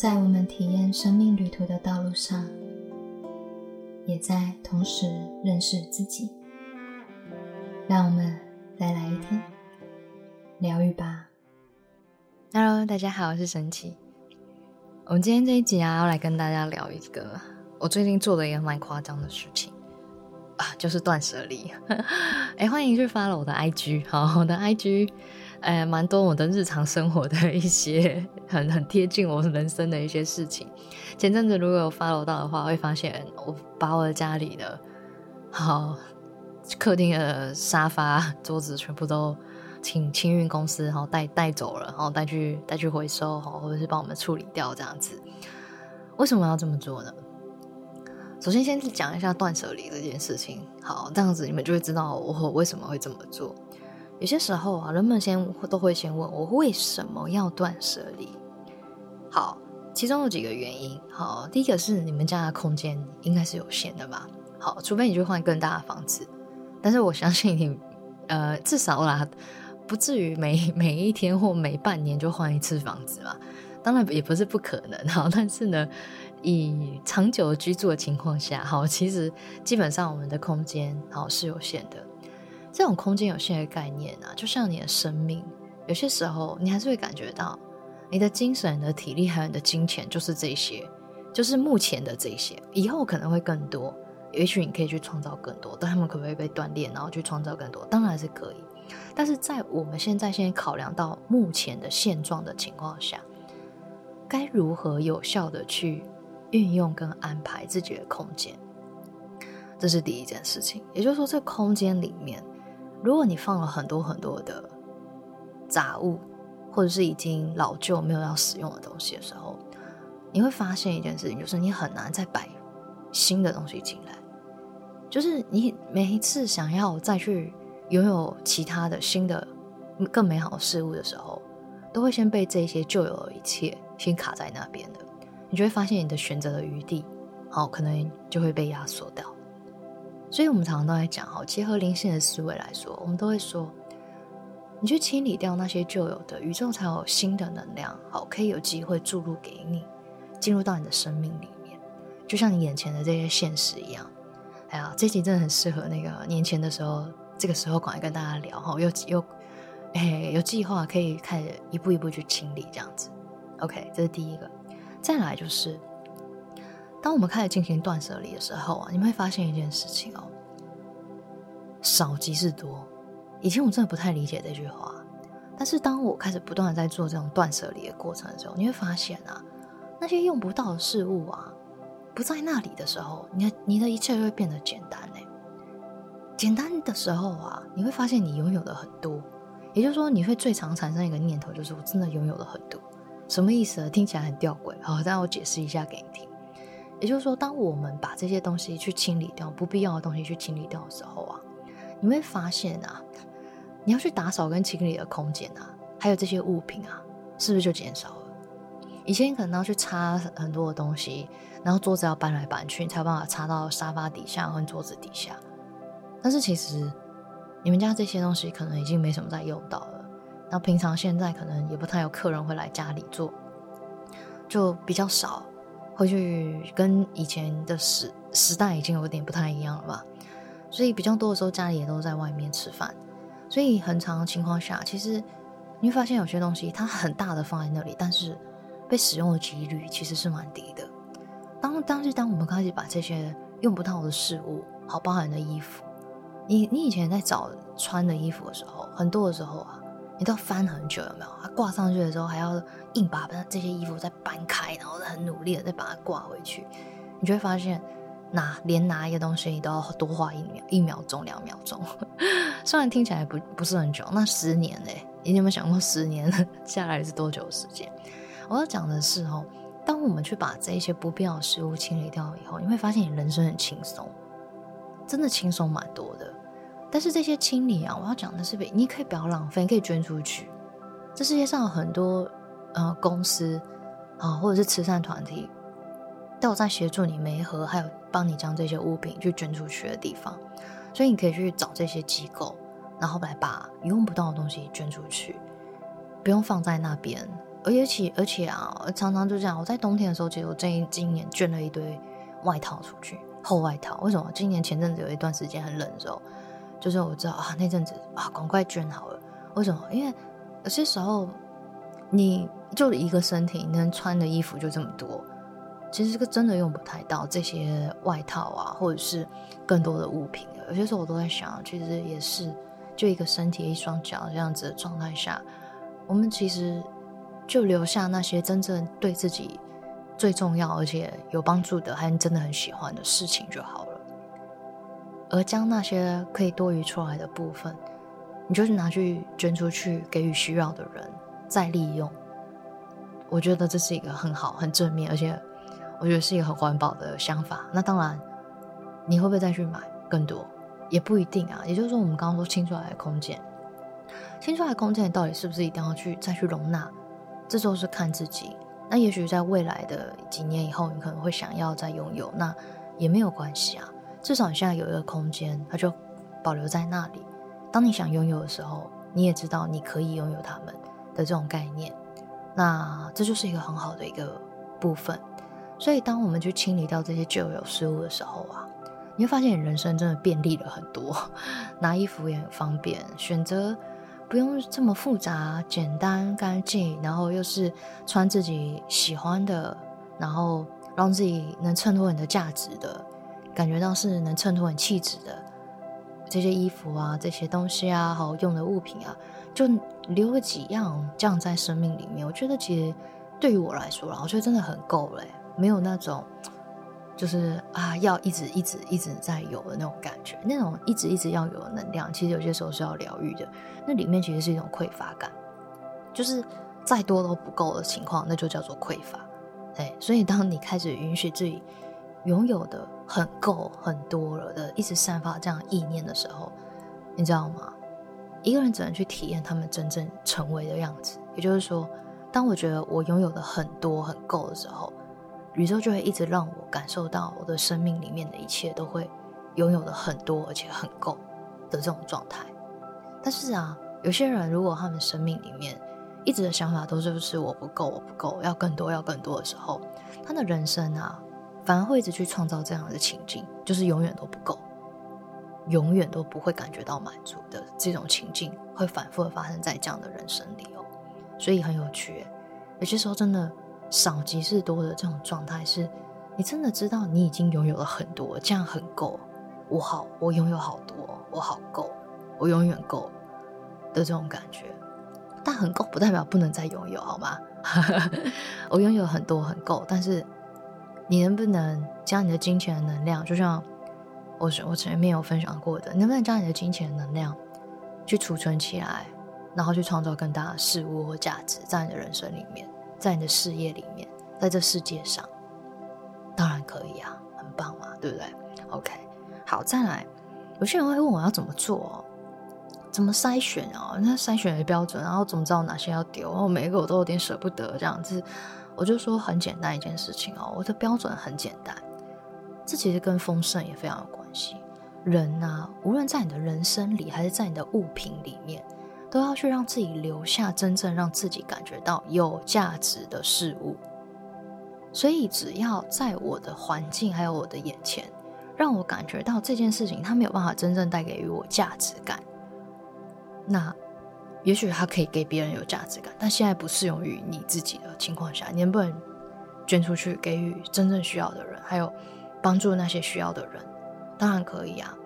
在我们体验生命旅途的道路上，也在同时认识自己。让我们再来一天疗愈吧。Hello，大家好，我是神奇。我们今天这一集啊，要来跟大家聊一个我最近做的一个蛮夸张的事情啊，就是断舍离。哎，欢迎去 follow 我的 IG，好，我的 IG。哎，蛮多我的日常生活的一些很很贴近我人生的一些事情。前阵子如果有 follow 到的话，会发现我把我的家里的好客厅的沙发、桌子全部都请清运公司然后带带走了，然后带去带去回收好，或者是帮我们处理掉这样子。为什么要这么做呢？首先先讲一下断舍离这件事情，好，这样子你们就会知道我为什么会这么做。有些时候啊，人们先都会先问我为什么要断舍离。好，其中有几个原因。好，第一个是你们家的空间应该是有限的吧？好，除非你去换更大的房子，但是我相信你，呃，至少啦，不至于每每一天或每半年就换一次房子嘛。当然也不是不可能哈，但是呢，以长久居住的情况下，好，其实基本上我们的空间好是有限的。这种空间有限的概念啊，就像你的生命，有些时候你还是会感觉到，你的精神、你的体力还有你的金钱，就是这些，就是目前的这些，以后可能会更多，也许你可以去创造更多，但他们可不可以被锻炼，然后去创造更多？当然是可以，但是在我们现在先考量到目前的现状的情况下，该如何有效的去运用跟安排自己的空间？这是第一件事情，也就是说，这空间里面。如果你放了很多很多的杂物，或者是已经老旧没有要使用的东西的时候，你会发现一件事情，就是你很难再摆新的东西进来。就是你每一次想要再去拥有其他的新的更美好的事物的时候，都会先被这些旧有的一切先卡在那边的。你就会发现你的选择的余地，好，可能就会被压缩掉。所以，我们常常都在讲，哈，结合灵性的思维来说，我们都会说，你去清理掉那些旧有的，宇宙才有新的能量，好，可以有机会注入给你，进入到你的生命里面，就像你眼前的这些现实一样。哎呀，这集真的很适合那个年前的时候，这个时候赶快跟大家聊，哈，又又，哎，有计划可以开始一步一步去清理这样子。OK，这是第一个。再来就是。当我们开始进行断舍离的时候啊，你会发现一件事情哦，少即是多。以前我真的不太理解这句话，但是当我开始不断的在做这种断舍离的过程的时候，你会发现啊，那些用不到的事物啊，不在那里的时候，你的你的一切就会变得简单嘞。简单的时候啊，你会发现你拥有的很多，也就是说，你会最常产生一个念头，就是我真的拥有了很多。什么意思？听起来很吊诡，好，让我解释一下给你听。也就是说，当我们把这些东西去清理掉，不必要的东西去清理掉的时候啊，你会发现啊，你要去打扫跟清理的空间啊，还有这些物品啊，是不是就减少了？以前可能要去擦很多的东西，然后桌子要搬来搬去，你才有办法擦到沙发底下或桌子底下。但是其实你们家这些东西可能已经没什么在用到了，那平常现在可能也不太有客人会来家里做，就比较少。会去跟以前的时时代已经有点不太一样了吧，所以比较多的时候家里也都在外面吃饭，所以很长的情况下，其实你会发现有些东西它很大的放在那里，但是被使用的几率其实是蛮低的。当当时当我们开始把这些用不到的事物，好包含的衣服，你你以前在找穿的衣服的时候，很多的时候啊。你都要翻很久，有没有？它挂上去的时候，还要硬把这些衣服再搬开，然后很努力的再把它挂回去。你就会发现，拿连拿一个东西，你都要多花一秒、一秒钟、两秒钟。虽然听起来不不是很久，那十年嘞，你有没有想过十年下来是多久时间？我要讲的是哦，当我们去把这些不必要的事物清理掉以后，你会发现你人生很轻松，真的轻松蛮多的。但是这些清理啊，我要讲的是，你可以不要浪费，可以捐出去。这世界上有很多呃公司啊，或者是慈善团体，都有在协助你媒合，还有帮你将这些物品去捐出去的地方。所以你可以去找这些机构，然后来把用不到的东西捐出去，不用放在那边，而且而且啊，常常就这样。我在冬天的时候，其实我这今年捐了一堆外套出去，厚外套。为什么？今年前阵子有一段时间很冷的时候，就是我知道啊，那阵子啊，赶快捐好了。为什么？因为有些时候你就一个身体能穿的衣服就这么多，其实这个真的用不太到这些外套啊，或者是更多的物品。有些时候我都在想，其实也是就一个身体一双脚这样子的状态下，我们其实。就留下那些真正对自己最重要而且有帮助的，还真的很喜欢的事情就好了。而将那些可以多余出来的部分，你就是拿去捐出去，给予需要的人再利用。我觉得这是一个很好、很正面，而且我觉得是一个很环保的想法。那当然，你会不会再去买更多？也不一定啊。也就是说，我们刚刚说清出来的空间，清出来的空间，到底是不是一定要去再去容纳？这都是看自己。那也许在未来的几年以后，你可能会想要再拥有，那也没有关系啊。至少你现在有一个空间，它就保留在那里。当你想拥有的时候，你也知道你可以拥有它们的这种概念。那这就是一个很好的一个部分。所以，当我们去清理掉这些旧有事物的时候啊，你会发现你人生真的便利了很多，拿衣服也很方便，选择。不用这么复杂，简单干净，然后又是穿自己喜欢的，然后让自己能衬托你的价值的，感觉到是能衬托很气质的这些衣服啊，这些东西啊，好用的物品啊，就留了几样这样在生命里面。我觉得其实对于我来说啦，我觉得真的很够了，没有那种。就是啊，要一直一直一直在有的那种感觉，那种一直一直要有的能量，其实有些时候是要疗愈的。那里面其实是一种匮乏感，就是再多都不够的情况，那就叫做匮乏。哎，所以当你开始允许自己拥有的很够很多了的，一直散发这样意念的时候，你知道吗？一个人只能去体验他们真正成为的样子。也就是说，当我觉得我拥有的很多很够的时候。宇宙就会一直让我感受到我的生命里面的一切都会拥有的很多而且很够的这种状态。但是啊，有些人如果他们生命里面一直的想法都是不是我不够，我不够，要更多，要更多的时候，他的人生啊，反而会一直去创造这样的情境，就是永远都不够，永远都不会感觉到满足的这种情境，会反复的发生在这样的人生里哦。所以很有趣，有些时候真的。少即是多的这种状态，是你真的知道你已经拥有了很多，这样很够。我好，我拥有好多，我好够，我永远够的这种感觉。但很够不代表不能再拥有，好吗？我拥有很多很够，但是你能不能将你的金钱的能量，就像我我前面有分享过的，能不能将你的金钱能量去储存起来，然后去创造更大的事物或价值在你的人生里面？在你的事业里面，在这世界上，当然可以啊，很棒嘛，对不对？OK，好，再来，有些人会问我要怎么做，怎么筛选啊？那筛选的标准，然后怎么知道哪些要丢？然后每一个我都有点舍不得这样子，我就说很简单一件事情哦，我的标准很简单，这其实跟丰盛也非常有关系。人呐，无论在你的人生里，还是在你的物品里面。都要去让自己留下真正让自己感觉到有价值的事物，所以只要在我的环境还有我的眼前，让我感觉到这件事情它没有办法真正带给予我价值感，那也许它可以给别人有价值感，但现在不适用于你自己的情况下，你能不能捐出去给予真正需要的人，还有帮助那些需要的人？当然可以啊。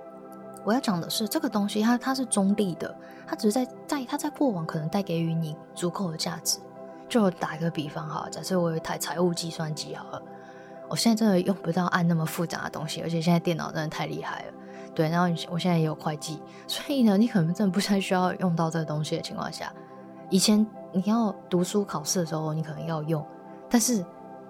我要讲的是，这个东西它它是中立的，它只是在在它在过往可能带给予你足够的价值。就打一个比方哈，假设我有一台财务计算机好了，我现在真的用不到按那么复杂的东西，而且现在电脑真的太厉害了。对，然后你我现在也有会计，所以呢，你可能真的不太需要用到这个东西的情况下，以前你要读书考试的时候，你可能要用，但是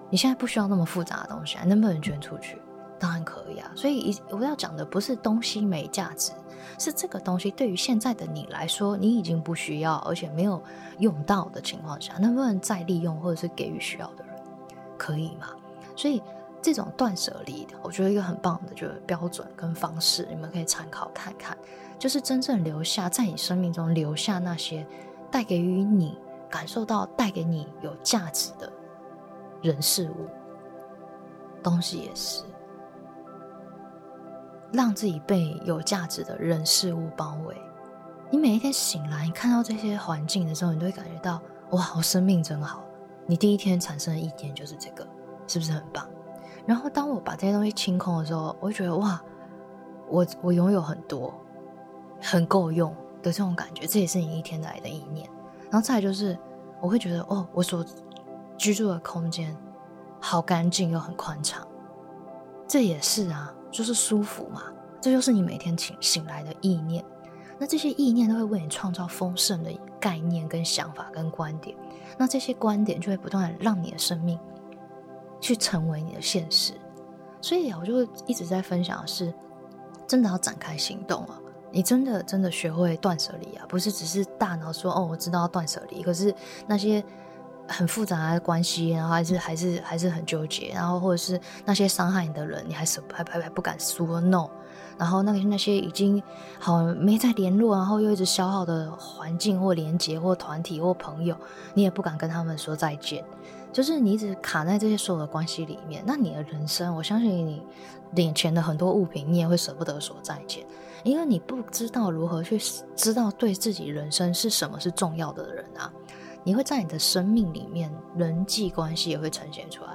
你现在不需要那么复杂的东西，能不能捐出去？当然可以啊，所以我要讲的不是东西没价值，是这个东西对于现在的你来说，你已经不需要，而且没有用到的情况下，能不能再利用或者是给予需要的人，可以吗？所以这种断舍离的，我觉得一个很棒的就是标准跟方式，你们可以参考看看，就是真正留下在你生命中留下那些带给予你。感受到带给你有价值的人事物，东西也是，让自己被有价值的人事物包围。你每一天醒来，你看到这些环境的时候，你都会感觉到哇，我生命真好。你第一天产生的意念就是这个，是不是很棒？然后当我把这些东西清空的时候，我会觉得哇，我我拥有很多，很够用的这种感觉，这也是你一天来的意念。然后再来就是，我会觉得哦，我所居住的空间好干净又很宽敞，这也是啊，就是舒服嘛。这就是你每天醒醒来的意念。那这些意念都会为你创造丰盛的概念、跟想法、跟观点。那这些观点就会不断的让你的生命去成为你的现实。所以，我就一直在分享的是，真的要展开行动啊！你真的真的学会断舍离啊，不是只是大脑说哦，我知道要断舍离，可是那些很复杂的关系，然后还是还是还是很纠结，然后或者是那些伤害你的人，你还是还还还不敢说 no。然后那个那些已经好没再联络，然后又一直消耗的环境或连接或团体或朋友，你也不敢跟他们说再见，就是你一直卡在这些所有的关系里面。那你的人生，我相信你眼前的很多物品，你也会舍不得说再见，因为你不知道如何去知道对自己人生是什么是重要的人啊。你会在你的生命里面，人际关系也会呈现出来，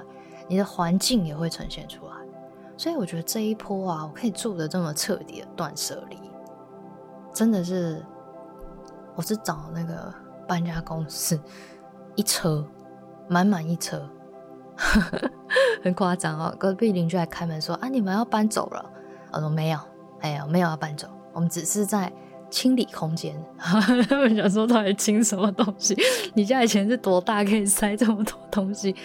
你的环境也会呈现出来。所以我觉得这一波啊，我可以做的这么彻底的断舍离，真的是，我是找那个搬家公司，一车满满一车，很夸张哦。隔壁邻居还开门说：“啊，你们要搬走了？”我说：“没有，没有，没有要搬走，我们只是在清理空间。”他们想说到底清什么东西？你家以前是多大可以塞这么多东西？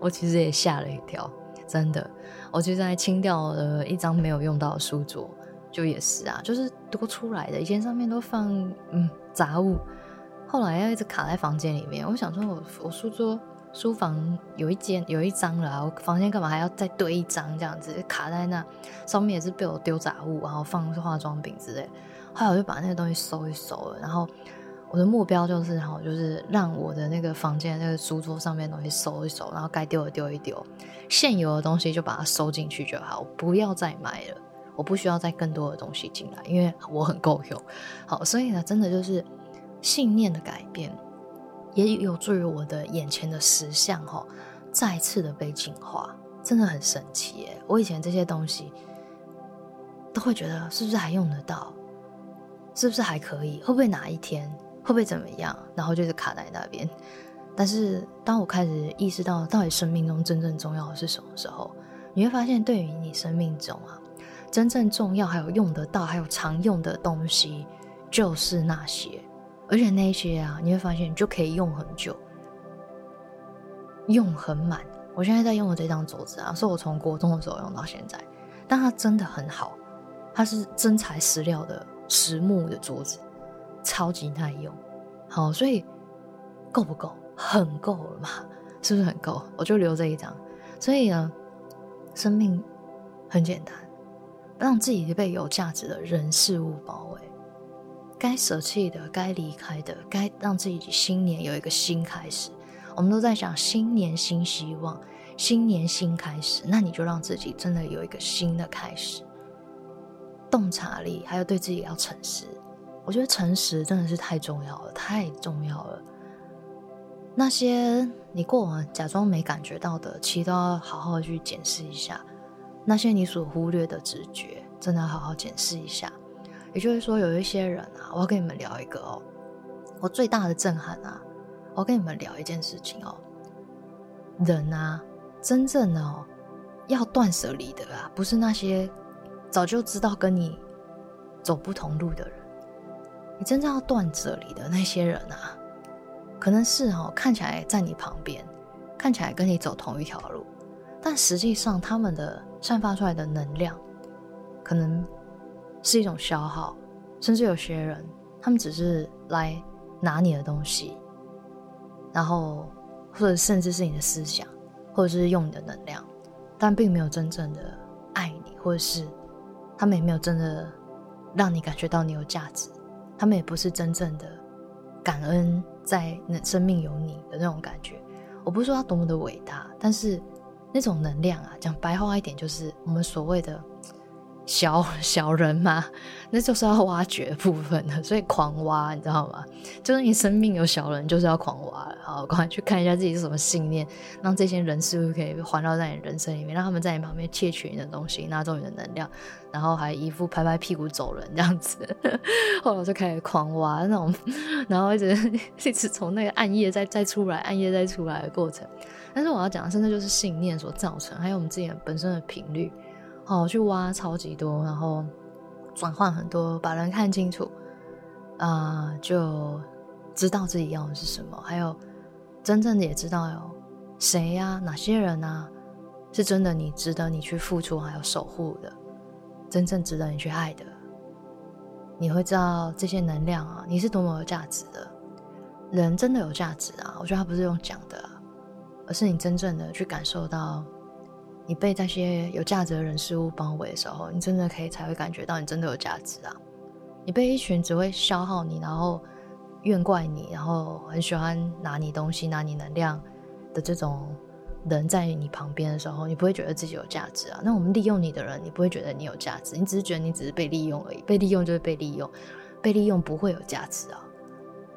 我其实也吓了一跳，真的。我就在清掉了一张没有用到的书桌，就也是啊，就是多出来的，以前上面都放嗯杂物，后来要一直卡在房间里面。我想说，我我书桌书房有一间有一张了，我房间干嘛还要再堆一张这样子卡在那？上面也是被我丢杂物，然后放化妆品之类。后来我就把那个东西收一收了，然后。我的目标就是然后，就是让我的那个房间那个书桌上面东西收一收，然后该丢的丢一丢，现有的东西就把它收进去就好，不要再买了。我不需要再更多的东西进来，因为我很够用。好，所以呢，真的就是信念的改变，也有助于我的眼前的实相哈，再次的被净化，真的很神奇耶！我以前这些东西都会觉得是不是还用得到，是不是还可以，会不会哪一天？会不会怎么样？然后就是卡在那边。但是当我开始意识到，到底生命中真正重要的是什么时候，你会发现，对于你生命中啊，真正重要还有用得到还有常用的东西，就是那些。而且那些啊，你会发现就可以用很久，用很满。我现在在用的这张桌子啊，是我从国中的时候用到现在，但它真的很好，它是真材实料的实木的桌子。超级耐用，好，所以够不够？很够了嘛？是不是很够？我就留这一张。所以呢，生命很简单，让自己被有价值的人事物包围，该舍弃的、该离开的、该让自己新年有一个新开始。我们都在想新年新希望，新年新开始，那你就让自己真的有一个新的开始。洞察力，还有对自己要诚实。我觉得诚实真的是太重要了，太重要了。那些你过往假装没感觉到的，其实都要好好去检视一下。那些你所忽略的直觉，真的要好好检视一下。也就是说，有一些人啊，我要跟你们聊一个哦，我最大的震撼啊，我要跟你们聊一件事情哦。人啊，真正的哦，要断舍离的啊，不是那些早就知道跟你走不同路的人。你真正要断舍离的那些人啊，可能是哦，看起来在你旁边，看起来跟你走同一条路，但实际上他们的散发出来的能量，可能是一种消耗，甚至有些人他们只是来拿你的东西，然后或者甚至是你的思想，或者是用你的能量，但并没有真正的爱你，或者是他们也没有真的让你感觉到你有价值。他们也不是真正的感恩在生命有你的那种感觉。我不是说他多么的伟大，但是那种能量啊，讲白话一点，就是我们所谓的。小 小人嘛，那就是要挖掘部分的，所以狂挖，你知道吗？就是你生命有小人，就是要狂挖。好，赶快去看一下自己是什么信念，让这些人事物可以环绕在你人生里面，让他们在你旁边窃取你的东西，拿走你的能量，然后还一副拍拍屁股走人这样子。后来就开始狂挖那种，然后一直一直从那个暗夜再再出来，暗夜再出来的过程。但是我要讲的，是，那就是信念所造成，还有我们自己本身的频率。好，去挖超级多，然后转换很多，把人看清楚，啊，就知道自己要的是什么，还有真正的也知道有谁呀，哪些人啊，是真的你值得你去付出还有守护的，真正值得你去爱的，你会知道这些能量啊，你是多么有价值的，人真的有价值啊，我觉得他不是用讲的，而是你真正的去感受到。你被那些有价值的人事物包围的时候，你真的可以才会感觉到你真的有价值啊！你被一群只会消耗你，然后怨怪你，然后很喜欢拿你东西、拿你能量的这种人在你旁边的时候，你不会觉得自己有价值啊！那我们利用你的人，你不会觉得你有价值，你只是觉得你只是被利用而已。被利用就是被利用，被利用不会有价值啊！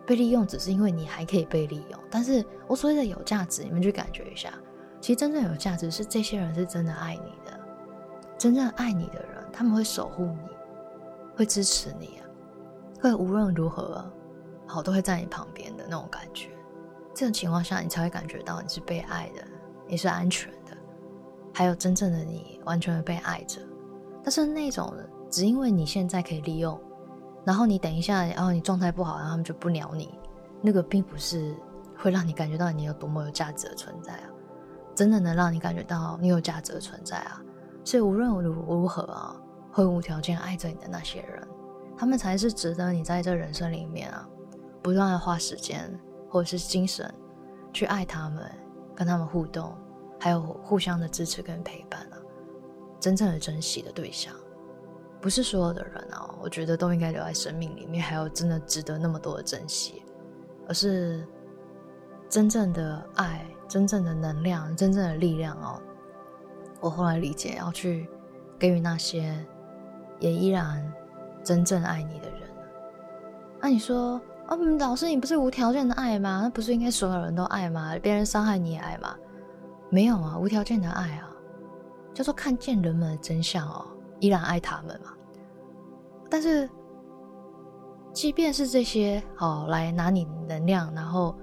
被利用只是因为你还可以被利用，但是我所谓的有价值，你们去感觉一下。其实真正有价值是这些人是真的爱你的，真正爱你的人，他们会守护你，会支持你啊，会无论如何好都会在你旁边的那种感觉。这种情况下，你才会感觉到你是被爱的，你是安全的，还有真正的你完全的被爱着。但是那种只因为你现在可以利用，然后你等一下，然后你状态不好，然后他们就不鸟你，那个并不是会让你感觉到你有多么有价值的存在啊。真的能让你感觉到你有价值的存在啊！所以无论如如何啊，会无条件爱着你的那些人，他们才是值得你在这人生里面啊，不断的花时间或者是精神去爱他们，跟他们互动，还有互相的支持跟陪伴啊！真正的珍惜的对象，不是所有的人啊，我觉得都应该留在生命里面，还有真的值得那么多的珍惜，而是真正的爱。真正的能量，真正的力量哦！我后来理解，要去给予那些也依然真正爱你的人。那你说，哦，老师，你不是无条件的爱吗？那不是应该所有人都爱吗？别人伤害你也爱吗？没有啊，无条件的爱啊，叫做看见人们的真相哦，依然爱他们嘛。但是，即便是这些好来拿你能量，然后。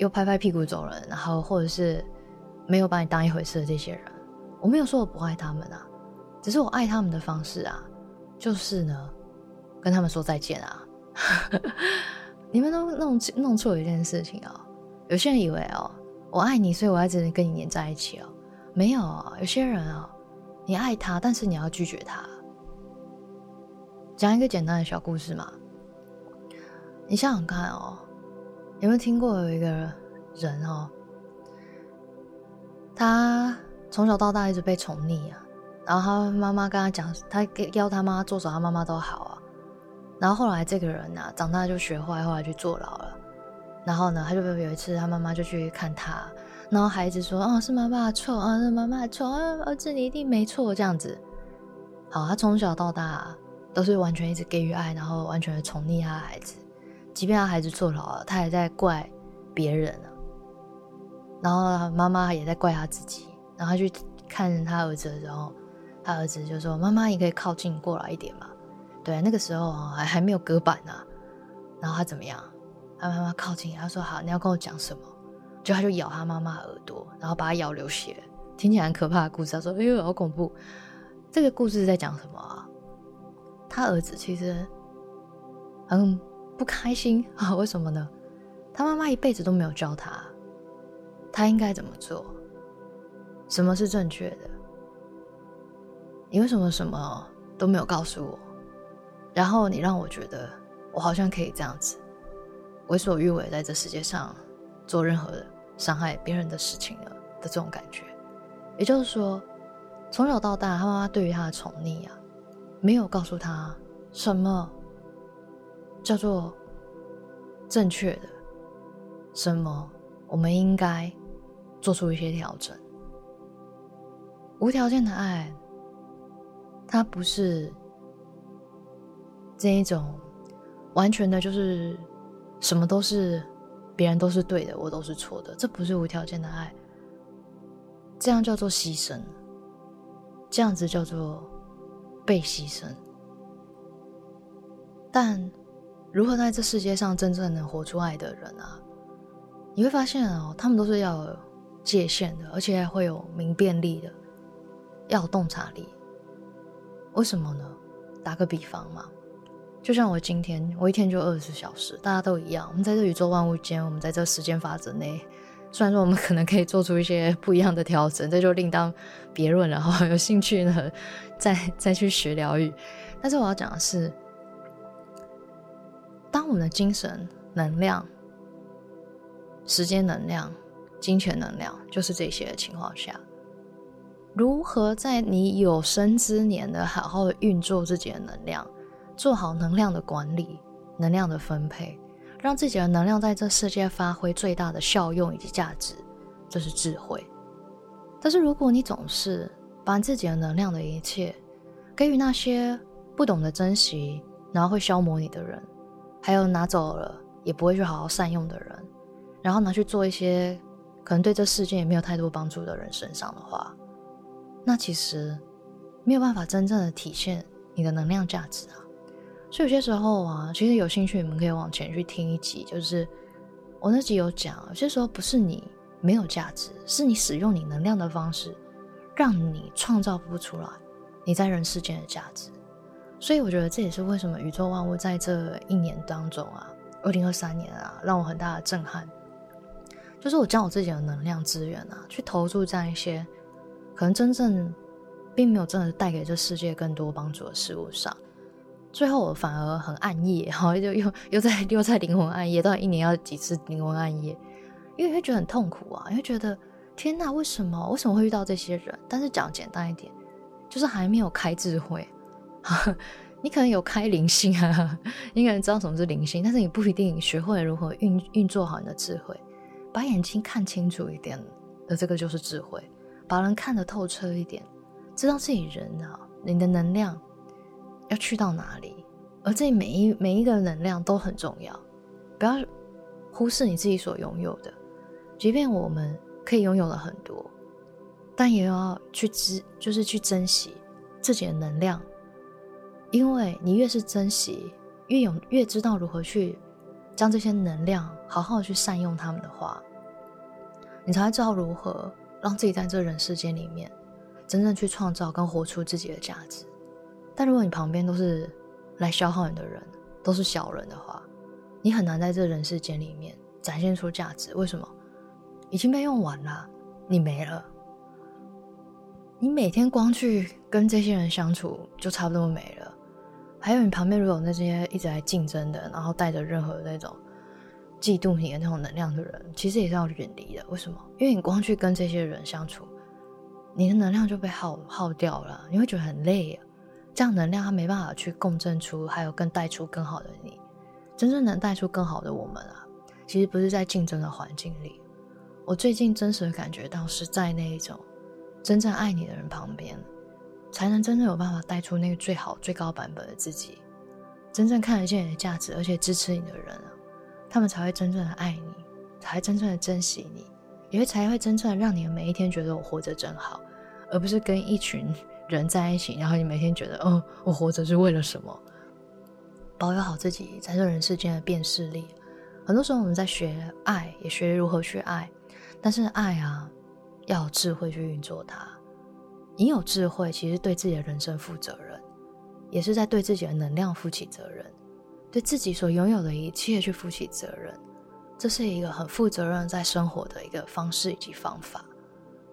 又拍拍屁股走人，然后或者是没有把你当一回事的这些人，我没有说我不爱他们啊，只是我爱他们的方式啊，就是呢，跟他们说再见啊。你们都弄弄错一件事情啊，有些人以为哦，我爱你，所以我要只能跟你黏在一起哦，没有啊，有些人啊，你爱他，但是你要拒绝他。讲一个简单的小故事嘛，你想想看哦。有没有听过有一个人哦？他从小到大一直被宠溺啊，然后他妈妈跟他讲，他要他妈做什么，他妈妈都好啊。然后后来这个人呢，长大就学坏，后来去坐牢了。然后呢，他就有一次，他妈妈就去看他，然后孩子说：“哦，是妈妈的错啊，是妈妈的错啊，儿子你一定没错。”这样子，好，他从小到大都是完全一直给予爱，然后完全的宠溺他的孩子。即便他孩子坐牢了，他还在怪别人呢。然后妈妈也在怪他自己。然后他去看他儿子的时候，他儿子就说：“妈妈，你可以靠近过来一点嘛。”对，那个时候啊，还还没有隔板呢。然后他怎么样？他妈妈靠近，他说：“好，你要跟我讲什么？”就他就咬他妈妈耳朵，然后把他咬流血，听起来很可怕的故事。他说：“哎呦，好恐怖！”这个故事在讲什么啊？他儿子其实很。不开心 啊？为什么呢？他妈妈一辈子都没有教他，他应该怎么做？什么是正确的？你为什么什么都没有告诉我？然后你让我觉得我好像可以这样子为所欲为，在这世界上做任何伤害别人的事情了的这种感觉。也就是说，从小到大，他妈妈对于他的宠溺啊，没有告诉他什么。叫做正确的，什么，我们应该做出一些调整。无条件的爱，它不是这一种完全的，就是什么都是别人都是对的，我都是错的，这不是无条件的爱。这样叫做牺牲，这样子叫做被牺牲。但如何在这世界上真正能活出爱的人啊？你会发现哦，他们都是要有界限的，而且会有明辨力的。要洞察力，为什么呢？打个比方嘛，就像我今天，我一天就二十四小时，大家都一样。我们在这宇宙万物间，我们在这时间法则内，虽然说我们可能可以做出一些不一样的调整，这就另当别论。然 后有兴趣呢，再再去学疗愈。但是我要讲的是，当我们的精神能量、时间能量、金钱能量，就是这些的情况下。如何在你有生之年的好好的运作自己的能量，做好能量的管理、能量的分配，让自己的能量在这世界发挥最大的效用以及价值，这是智慧。但是如果你总是把自己的能量的一切给予那些不懂得珍惜，然后会消磨你的人，还有拿走了也不会去好好善用的人，然后拿去做一些可能对这世界也没有太多帮助的人身上的话，那其实没有办法真正的体现你的能量价值啊，所以有些时候啊，其实有兴趣你们可以往前去听一集，就是我那集有讲，有些时候不是你没有价值，是你使用你能量的方式，让你创造不出来你在人世间的价值。所以我觉得这也是为什么宇宙万物在这一年当中啊，二零二三年啊，让我很大的震撼，就是我将我自己的能量资源啊，去投注在一些。可能真正并没有真的带给这世界更多帮助的事物上，最后我反而很暗夜，然后就又又在又在灵魂暗夜，到底一年要几次灵魂暗夜？因为会觉得很痛苦啊，因为觉得天哪，为什么为什么会遇到这些人？但是讲简单一点，就是还没有开智慧。你可能有开灵性啊，你可能知道什么是灵性，但是你不一定学会如何运运作好你的智慧，把眼睛看清楚一点的这个就是智慧。把人看得透彻一点，知道自己人啊，你的能量要去到哪里，而这每一每一个能量都很重要，不要忽视你自己所拥有的。即便我们可以拥有了很多，但也要去知，就是去珍惜自己的能量，因为你越是珍惜，越有越知道如何去将这些能量好好的去善用它们的话，你才会知道如何。让自己在这人世间里面，真正去创造跟活出自己的价值。但如果你旁边都是来消耗你的人，都是小人的话，你很难在这人世间里面展现出价值。为什么？已经被用完了，你没了。你每天光去跟这些人相处，就差不多没了。还有你旁边如果有那些一直在竞争的，然后带着任何那种。嫉妒你的那种能量的人，其实也是要远离的。为什么？因为你光去跟这些人相处，你的能量就被耗耗掉了，你会觉得很累啊。这样能量它没办法去共振出，还有更带出更好的你。真正能带出更好的我们啊，其实不是在竞争的环境里。我最近真实的感觉到，是在那一种真正爱你的人旁边，才能真正有办法带出那个最好、最高版本的自己，真正看得见你的价值，而且支持你的人。他们才会真正的爱你，才会真正的珍惜你，也会才会真正的让你每一天觉得我活着真好，而不是跟一群人在一起，然后你每天觉得，哦，我活着是为了什么？保有好自己在这人世间的辨识力。很多时候我们在学爱，也学如何去爱，但是爱啊，要有智慧去运作它。你有智慧，其实对自己的人生负责任，也是在对自己的能量负起责任。对自己所拥有的一切去负起责任，这是一个很负责任在生活的一个方式以及方法。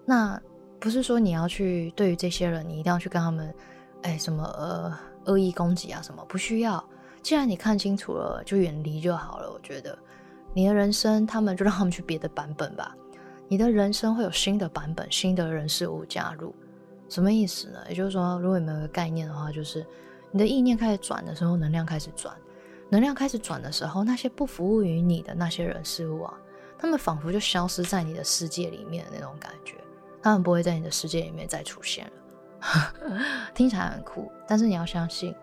那不是说你要去对于这些人，你一定要去跟他们，哎，什么呃恶意攻击啊什么，不需要。既然你看清楚了，就远离就好了。我觉得你的人生，他们就让他们去别的版本吧。你的人生会有新的版本，新的人事物加入。什么意思呢？也就是说，如果你们有个概念的话，就是你的意念开始转的时候，能量开始转。能量开始转的时候，那些不服务于你的那些人事物啊，他们仿佛就消失在你的世界里面的那种感觉，他们不会在你的世界里面再出现了。听起来很酷，但是你要相信，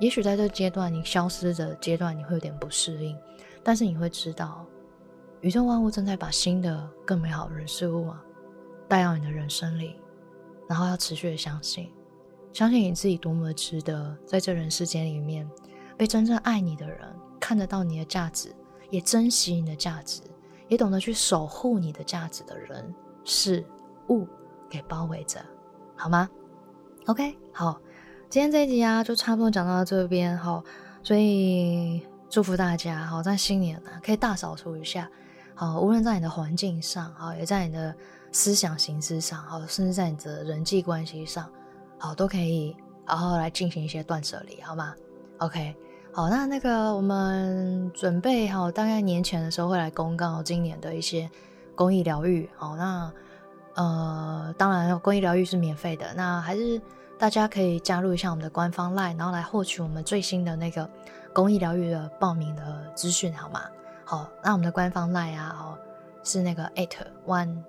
也许在这阶段你消失的阶段，你会有点不适应，但是你会知道，宇宙万物正在把新的、更美好的人事物啊带到你的人生里，然后要持续的相信，相信你自己多么值得在这人世间里面被真正爱你的人看得到你的价值，也珍惜你的价值，也懂得去守护你的价值的人事物给包围着。好吗？OK，好，今天这一集啊，就差不多讲到这边哈。所以祝福大家，好，在新年呢，可以大扫除一下，好，无论在你的环境上，好，也在你的思想形式上，好，甚至在你的人际关系上，好，都可以好好来进行一些断舍离，好吗？OK，好，那那个我们准备好，大概年前的时候会来公告今年的一些公益疗愈，好，那。呃，当然，公益疗愈是免费的。那还是大家可以加入一下我们的官方 LINE，然后来获取我们最新的那个公益疗愈的报名的资讯，好吗？好，那我们的官方 LINE 啊，哦，是那个 at one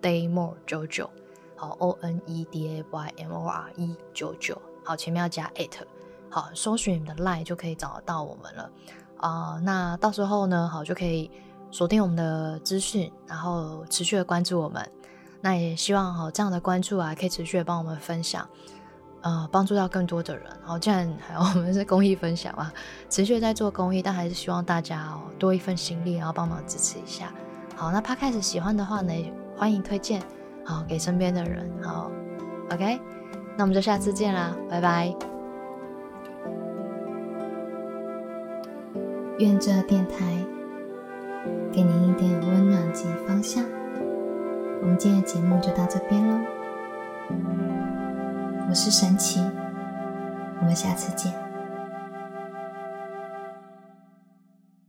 day more 九九，好，O N E D A Y M O R E 九九，好，前面要加 at，好，搜寻你们的 LINE 就可以找得到我们了。啊，那到时候呢，好，就可以锁定我们的资讯，然后持续的关注我们。那也希望哈这样的关注啊，可以持续的帮我们分享，呃，帮助到更多的人。好，既然还有我们是公益分享嘛，持续在做公益，但还是希望大家哦多一份心力，然后帮忙支持一下。好，那他开始喜欢的话呢，欢迎推荐好给身边的人。好，OK，那我们就下次见啦，拜拜。愿这电台给您一点温暖及方向。我们今天的节目就到这边喽，我是神奇，我们下次见。